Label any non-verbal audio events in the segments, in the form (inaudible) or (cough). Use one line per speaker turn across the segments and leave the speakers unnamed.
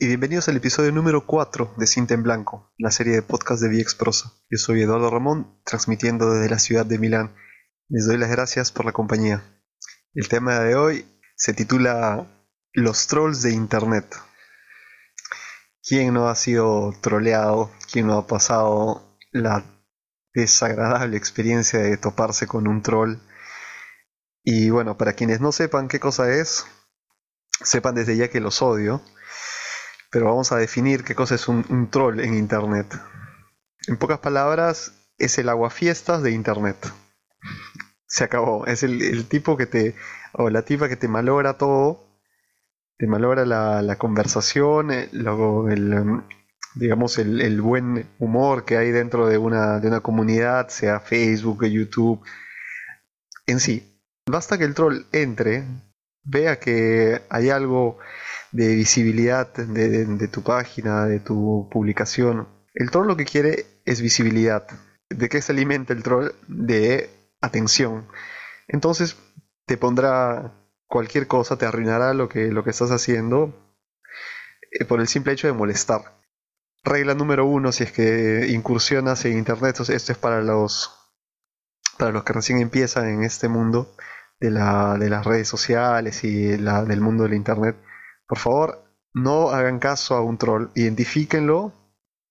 y bienvenidos al episodio número 4 de Cinta en Blanco, la serie de podcast de VX Prosa. Yo soy Eduardo Ramón, transmitiendo desde la ciudad de Milán. Les doy las gracias por la compañía. El tema de hoy se titula Los trolls de Internet. ¿Quién no ha sido troleado? ¿Quién no ha pasado la desagradable experiencia de toparse con un troll? Y bueno, para quienes no sepan qué cosa es, sepan desde ya que los odio, pero vamos a definir qué cosa es un, troll en Internet. En pocas palabras, es el aguafiestas de Internet. Se acabó. Es el, tipo que te, o la tipa que te malogra todo, te malogra la, conversación, eh, luego el, em, digamos, el, buen humor que hay dentro de una, de una comunidad, sea Facebook, YouTube, en sí. Basta que el troll entre, vea que hay algo de visibilidad de, tu página, de tu publicación. El troll lo que quiere es visibilidad. ¿De qué se alimenta el troll? De atención. Entonces te pondrá cualquier cosa, te arruinará lo que, lo que estás haciendo eh, por el simple hecho de molestar. Regla número uno, si es que incursionas en Internet, esto es para los, para los que recién empiezan en este mundo de, la, de las redes sociales y la, del mundo del Internet por favor, no hagan caso a un troll, identifíquenlo,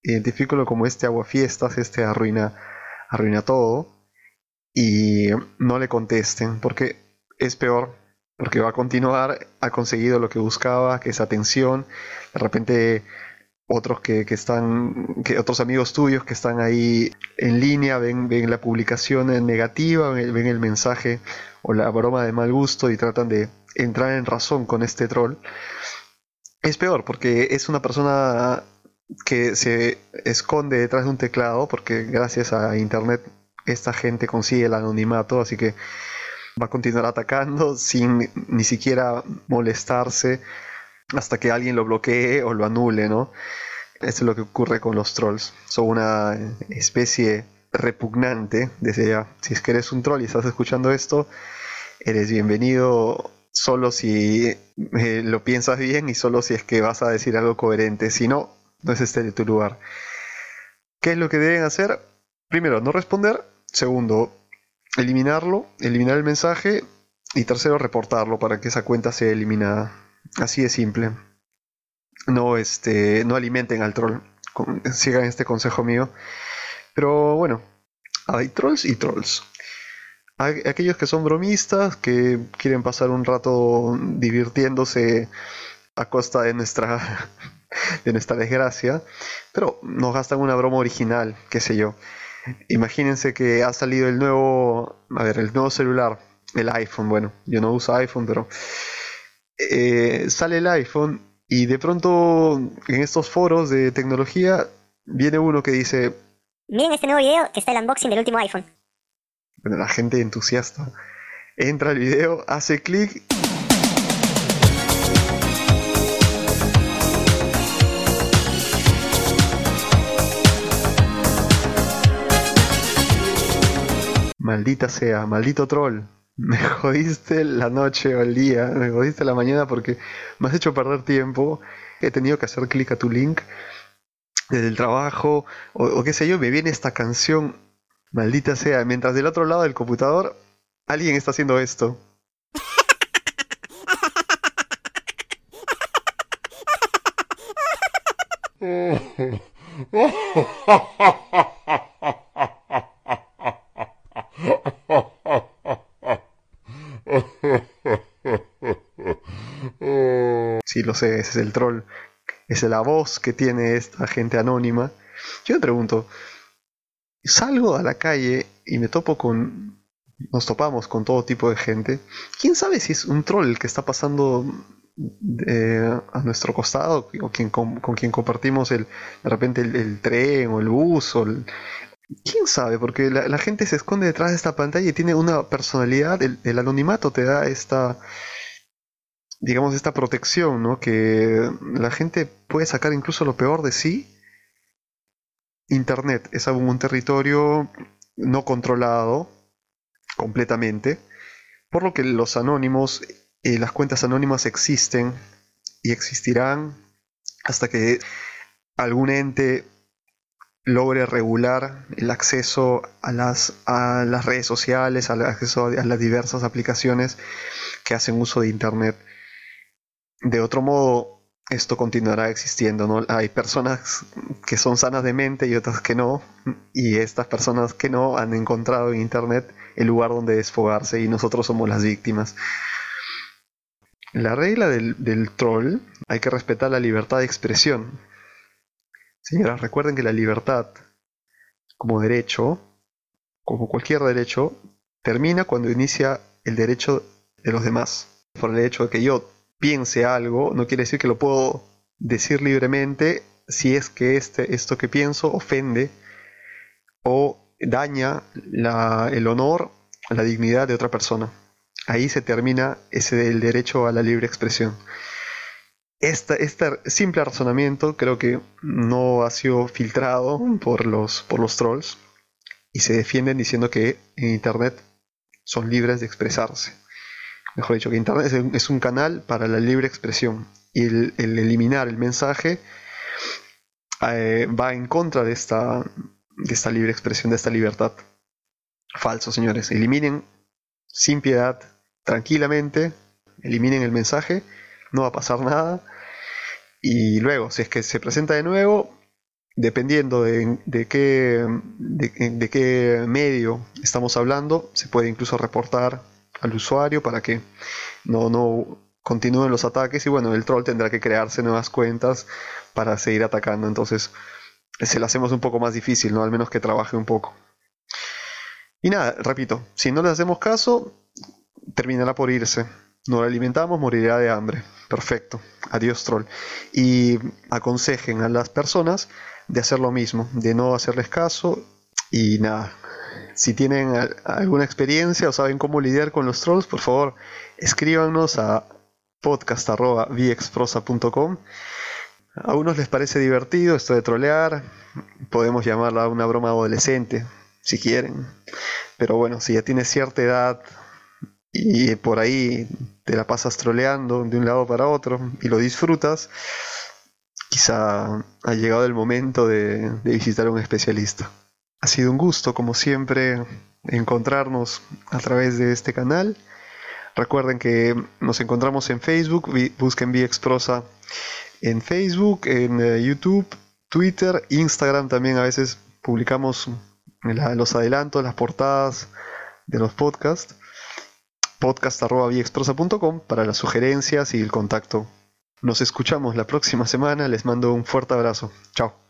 identifíquenlo como este aguafiestas, este arruina, arruina todo, y no le contesten, porque es peor, porque va a continuar, ha conseguido lo que buscaba, que es atención, de repente otros que, están, otros amigos tuyos que están ahí en línea ven, ven la publicación negativa, ven el mensaje o la broma de mal gusto y tratan de entrar en razón con este troll, es peor porque es una persona que se esconde detrás de un teclado porque gracias a internet esta gente consigue el anonimato, así que va a continuar atacando (laughs) sin ni siquiera molestarse hasta que alguien lo bloquee o lo anule, ¿no? Esto es lo que ocurre con los trolls. Son una especie repugnante desde ya. Si es que eres un troll y estás escuchando esto, eres bienvenido solo si eh, lo piensas bien y solo si es que vas a decir algo coherente. Si no, no es este de tu lugar. ¿Qué es lo que deben hacer? Primero, no responder. Segundo, eliminarlo, eliminar el mensaje. Y tercero, reportarlo para que esa cuenta sea eliminada. Así de simple. No, este, no alimenten al troll. Sigan este consejo mío. Pero bueno, hay trolls y trolls aquellos que son bromistas, que quieren pasar un rato divirtiéndose a costa de nuestra, (laughs) de nuestra desgracia, pero nos gastan una broma original, qué sé yo. Imagínense que ha salido el nuevo, a ver, el nuevo celular, el iPhone, bueno, yo no uso iPhone, pero eh, sale el iPhone y de pronto en estos foros de tecnología viene uno que dice,
miren este nuevo video que está el unboxing del último iPhone
bueno, la gente entusiasta entra al video, hace clic. Maldita sea, maldito troll. Me (laughs) jodiste la noche o el día, me jodiste la mañana porque me has hecho perder tiempo. He tenido que hacer clic a tu link desde el trabajo o, o qué sé yo, me viene esta canción Maldita sea, mientras del otro lado del computador alguien está haciendo esto. Sí, lo sé, ese es el troll. Esa es la voz que tiene esta gente anónima. Yo me pregunto, salgo a la calle y me topo con... Nos topamos con todo tipo de gente. ¿Quién sabe si es un troll que está pasando eh, a nuestro costado o quien, con, quien compartimos el, de repente el, tren o el bus o ¿Quién sabe? Porque la, gente se esconde detrás de esta pantalla y tiene una personalidad, el, el, anonimato te da esta, digamos, esta protección, ¿no? Que la gente puede sacar incluso lo peor de sí Internet es aún un territorio no controlado completamente, por lo que los anónimos, y las cuentas anónimas existen y existirán hasta que algún ente logre regular el acceso a las, a las redes sociales, al acceso a las diversas aplicaciones que hacen uso de Internet. De otro modo, esto continuará existiendo, ¿no? Hay personas que son sanas de mente y otras que no, y estas personas que no han encontrado en Internet el lugar donde desfogarse y nosotros somos las víctimas. La regla del, del troll, hay que respetar la libertad de expresión, Señoras, recuerden que la libertad como derecho, como cualquier derecho, termina cuando inicia el derecho de los demás. Por el hecho de que yo piense algo, no quiere decir que lo puedo decir libremente si es que este, esto que pienso ofende o daña el honor, la dignidad de otra persona. Ahí se termina ese el derecho a la libre expresión este simple razonamiento creo que no ha sido filtrado por los, por los trolls y se defienden diciendo que en Internet son libres de expresarse. Mejor dicho, que Internet es un canal para la libre expresión y el, eliminar el mensaje eh, va en contra de esta, de esta libre expresión, de esta libertad. Falso, señores. Eliminen sin piedad, tranquilamente, eliminen el mensaje no va a pasar nada. Y luego, si es que se presenta de nuevo, dependiendo de, qué, de, qué medio estamos hablando, se puede incluso reportar al usuario para que no, no continúen los ataques y bueno, el troll tendrá que crearse nuevas cuentas para seguir atacando. Entonces, se lo hacemos un poco más difícil, ¿no? Al menos que trabaje un poco. Y nada, repito, si no le hacemos caso, terminará por irse. No lo alimentamos, morirá de hambre. Perfecto. Adiós, troll. Y aconsejen a las personas de hacer lo mismo, de no hacerles caso y nada. Si tienen alguna experiencia o saben cómo lidiar con los trolls, por favor, escríbanos a podcast.viexprosa.com. A unos les parece divertido esto de trolear, podemos llamarla una broma adolescente, si quieren. Pero bueno, si ya tienes cierta edad y por ahí te la pasas troleando de un lado para otro y lo disfrutas, quizá ha llegado el momento de, visitar a un especialista. Ha sido un gusto, como siempre, encontrarnos a través de este canal. Recuerden que nos encontramos en Facebook, busquen VXProsa en Facebook, en eh, YouTube, Twitter, Instagram también a veces publicamos los adelantos, las portadas de los podcasts podcast.viexprosa.com para las sugerencias y el contacto. Nos escuchamos la próxima semana. Les mando un fuerte abrazo. Chao.